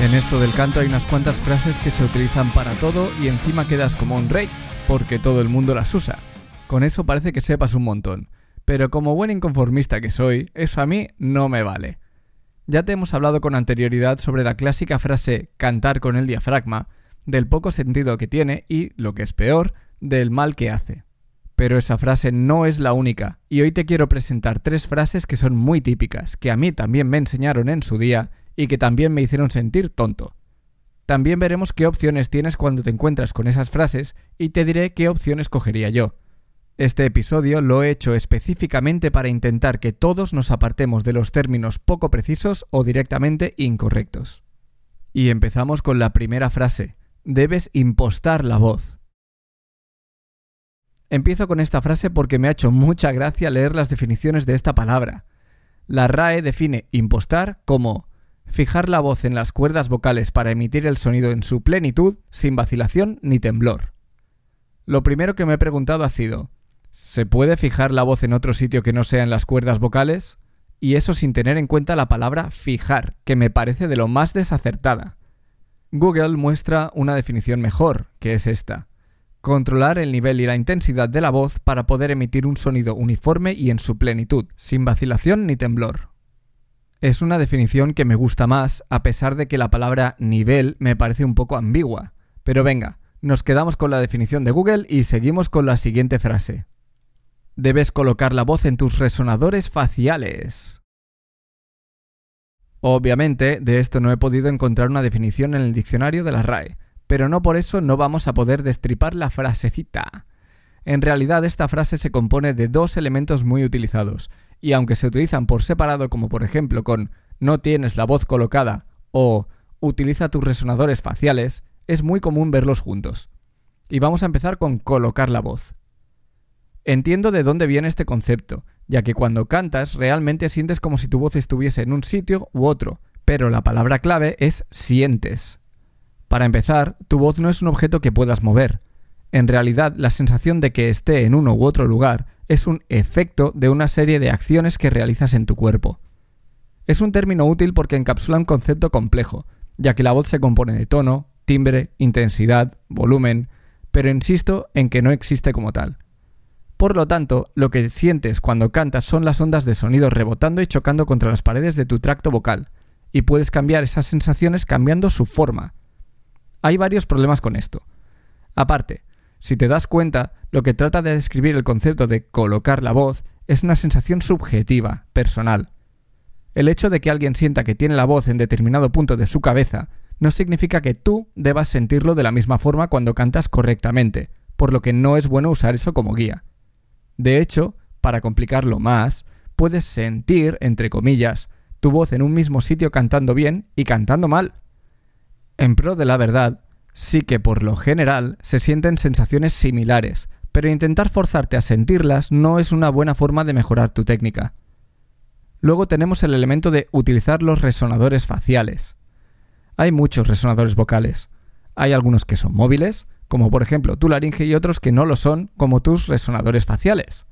En esto del canto hay unas cuantas frases que se utilizan para todo y encima quedas como un rey, porque todo el mundo las usa. Con eso parece que sepas un montón. Pero como buen inconformista que soy, eso a mí no me vale. Ya te hemos hablado con anterioridad sobre la clásica frase cantar con el diafragma, del poco sentido que tiene y, lo que es peor, del mal que hace. Pero esa frase no es la única, y hoy te quiero presentar tres frases que son muy típicas, que a mí también me enseñaron en su día y que también me hicieron sentir tonto. También veremos qué opciones tienes cuando te encuentras con esas frases y te diré qué opciones cogería yo. Este episodio lo he hecho específicamente para intentar que todos nos apartemos de los términos poco precisos o directamente incorrectos. Y empezamos con la primera frase. Debes impostar la voz. Empiezo con esta frase porque me ha hecho mucha gracia leer las definiciones de esta palabra. La RAE define impostar como fijar la voz en las cuerdas vocales para emitir el sonido en su plenitud, sin vacilación ni temblor. Lo primero que me he preguntado ha sido, ¿se puede fijar la voz en otro sitio que no sea en las cuerdas vocales? Y eso sin tener en cuenta la palabra fijar, que me parece de lo más desacertada. Google muestra una definición mejor, que es esta. Controlar el nivel y la intensidad de la voz para poder emitir un sonido uniforme y en su plenitud, sin vacilación ni temblor. Es una definición que me gusta más, a pesar de que la palabra nivel me parece un poco ambigua. Pero venga, nos quedamos con la definición de Google y seguimos con la siguiente frase. Debes colocar la voz en tus resonadores faciales. Obviamente, de esto no he podido encontrar una definición en el diccionario de la RAE, pero no por eso no vamos a poder destripar la frasecita. En realidad esta frase se compone de dos elementos muy utilizados, y aunque se utilizan por separado como por ejemplo con no tienes la voz colocada o utiliza tus resonadores faciales, es muy común verlos juntos. Y vamos a empezar con colocar la voz. Entiendo de dónde viene este concepto, ya que cuando cantas realmente sientes como si tu voz estuviese en un sitio u otro, pero la palabra clave es sientes. Para empezar, tu voz no es un objeto que puedas mover. En realidad, la sensación de que esté en uno u otro lugar es un efecto de una serie de acciones que realizas en tu cuerpo. Es un término útil porque encapsula un concepto complejo, ya que la voz se compone de tono, timbre, intensidad, volumen, pero insisto en que no existe como tal. Por lo tanto, lo que sientes cuando cantas son las ondas de sonido rebotando y chocando contra las paredes de tu tracto vocal, y puedes cambiar esas sensaciones cambiando su forma. Hay varios problemas con esto. Aparte, si te das cuenta, lo que trata de describir el concepto de colocar la voz es una sensación subjetiva, personal. El hecho de que alguien sienta que tiene la voz en determinado punto de su cabeza no significa que tú debas sentirlo de la misma forma cuando cantas correctamente, por lo que no es bueno usar eso como guía. De hecho, para complicarlo más, puedes sentir, entre comillas, tu voz en un mismo sitio cantando bien y cantando mal. En pro de la verdad, sí que por lo general se sienten sensaciones similares, pero intentar forzarte a sentirlas no es una buena forma de mejorar tu técnica. Luego tenemos el elemento de utilizar los resonadores faciales. Hay muchos resonadores vocales. Hay algunos que son móviles, como por ejemplo tu laringe, y otros que no lo son, como tus resonadores faciales.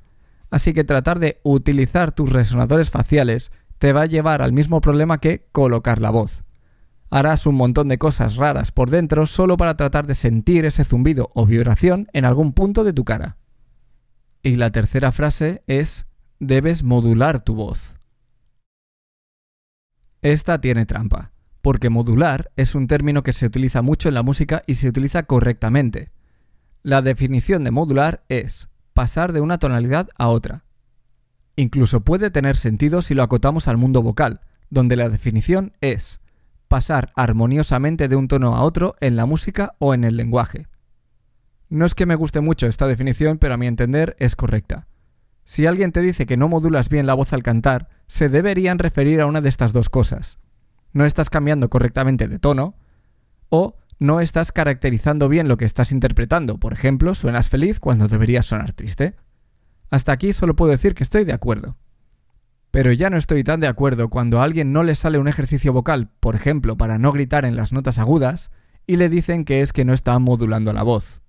Así que tratar de utilizar tus resonadores faciales te va a llevar al mismo problema que colocar la voz harás un montón de cosas raras por dentro solo para tratar de sentir ese zumbido o vibración en algún punto de tu cara. Y la tercera frase es debes modular tu voz. Esta tiene trampa, porque modular es un término que se utiliza mucho en la música y se utiliza correctamente. La definición de modular es pasar de una tonalidad a otra. Incluso puede tener sentido si lo acotamos al mundo vocal, donde la definición es pasar armoniosamente de un tono a otro en la música o en el lenguaje. No es que me guste mucho esta definición, pero a mi entender es correcta. Si alguien te dice que no modulas bien la voz al cantar, se deberían referir a una de estas dos cosas. No estás cambiando correctamente de tono o no estás caracterizando bien lo que estás interpretando. Por ejemplo, suenas feliz cuando deberías sonar triste. Hasta aquí solo puedo decir que estoy de acuerdo. Pero ya no estoy tan de acuerdo cuando a alguien no le sale un ejercicio vocal, por ejemplo, para no gritar en las notas agudas, y le dicen que es que no está modulando la voz.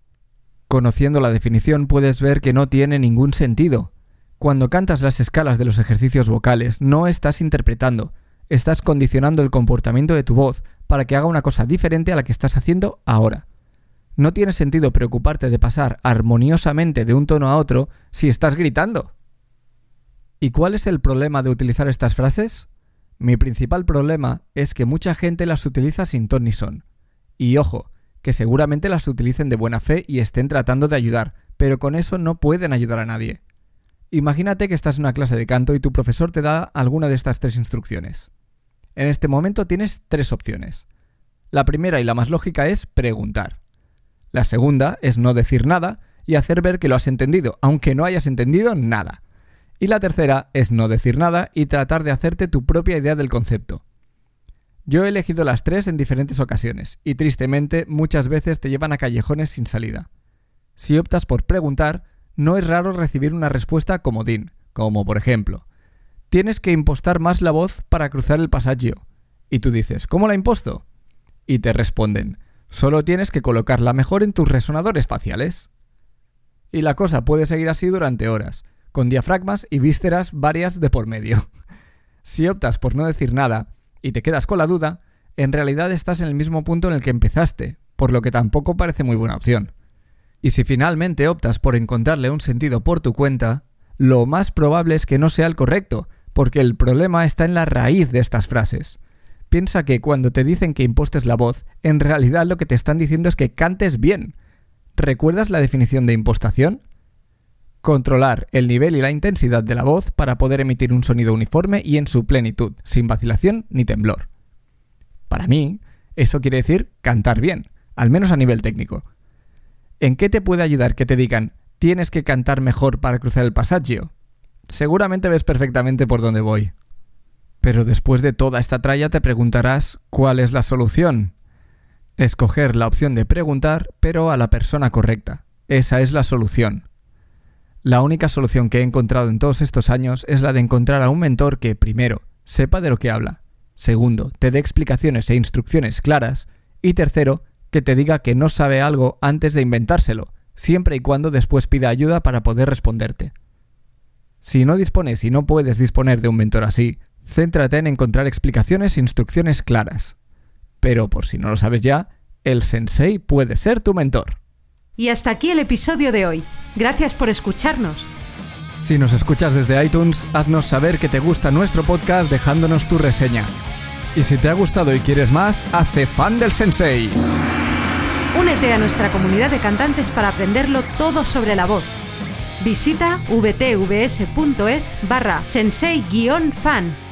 Conociendo la definición puedes ver que no tiene ningún sentido. Cuando cantas las escalas de los ejercicios vocales no estás interpretando, estás condicionando el comportamiento de tu voz para que haga una cosa diferente a la que estás haciendo ahora. No tiene sentido preocuparte de pasar armoniosamente de un tono a otro si estás gritando. ¿Y cuál es el problema de utilizar estas frases? Mi principal problema es que mucha gente las utiliza sin ton ni son. Y ojo, que seguramente las utilicen de buena fe y estén tratando de ayudar, pero con eso no pueden ayudar a nadie. Imagínate que estás en una clase de canto y tu profesor te da alguna de estas tres instrucciones. En este momento tienes tres opciones. La primera y la más lógica es preguntar. La segunda es no decir nada y hacer ver que lo has entendido, aunque no hayas entendido nada. Y la tercera es no decir nada y tratar de hacerte tu propia idea del concepto. Yo he elegido las tres en diferentes ocasiones, y tristemente muchas veces te llevan a callejones sin salida. Si optas por preguntar, no es raro recibir una respuesta comodín, como por ejemplo, tienes que impostar más la voz para cruzar el pasaggio. Y tú dices, ¿cómo la imposto? Y te responden, solo tienes que colocarla mejor en tus resonadores faciales. Y la cosa puede seguir así durante horas, con diafragmas y vísceras varias de por medio. si optas por no decir nada, y te quedas con la duda, en realidad estás en el mismo punto en el que empezaste, por lo que tampoco parece muy buena opción. Y si finalmente optas por encontrarle un sentido por tu cuenta, lo más probable es que no sea el correcto, porque el problema está en la raíz de estas frases. Piensa que cuando te dicen que impostes la voz, en realidad lo que te están diciendo es que cantes bien. ¿Recuerdas la definición de impostación? Controlar el nivel y la intensidad de la voz para poder emitir un sonido uniforme y en su plenitud, sin vacilación ni temblor. Para mí, eso quiere decir cantar bien, al menos a nivel técnico. ¿En qué te puede ayudar que te digan tienes que cantar mejor para cruzar el pasaggio? Seguramente ves perfectamente por dónde voy. Pero después de toda esta tralla te preguntarás ¿cuál es la solución? Escoger la opción de preguntar, pero a la persona correcta. Esa es la solución. La única solución que he encontrado en todos estos años es la de encontrar a un mentor que, primero, sepa de lo que habla, segundo, te dé explicaciones e instrucciones claras, y tercero, que te diga que no sabe algo antes de inventárselo, siempre y cuando después pida ayuda para poder responderte. Si no dispones y no puedes disponer de un mentor así, céntrate en encontrar explicaciones e instrucciones claras. Pero por si no lo sabes ya, el sensei puede ser tu mentor. Y hasta aquí el episodio de hoy. Gracias por escucharnos. Si nos escuchas desde iTunes, haznos saber que te gusta nuestro podcast dejándonos tu reseña. Y si te ha gustado y quieres más, hazte fan del sensei. Únete a nuestra comunidad de cantantes para aprenderlo todo sobre la voz. Visita vtvs.es barra sensei-fan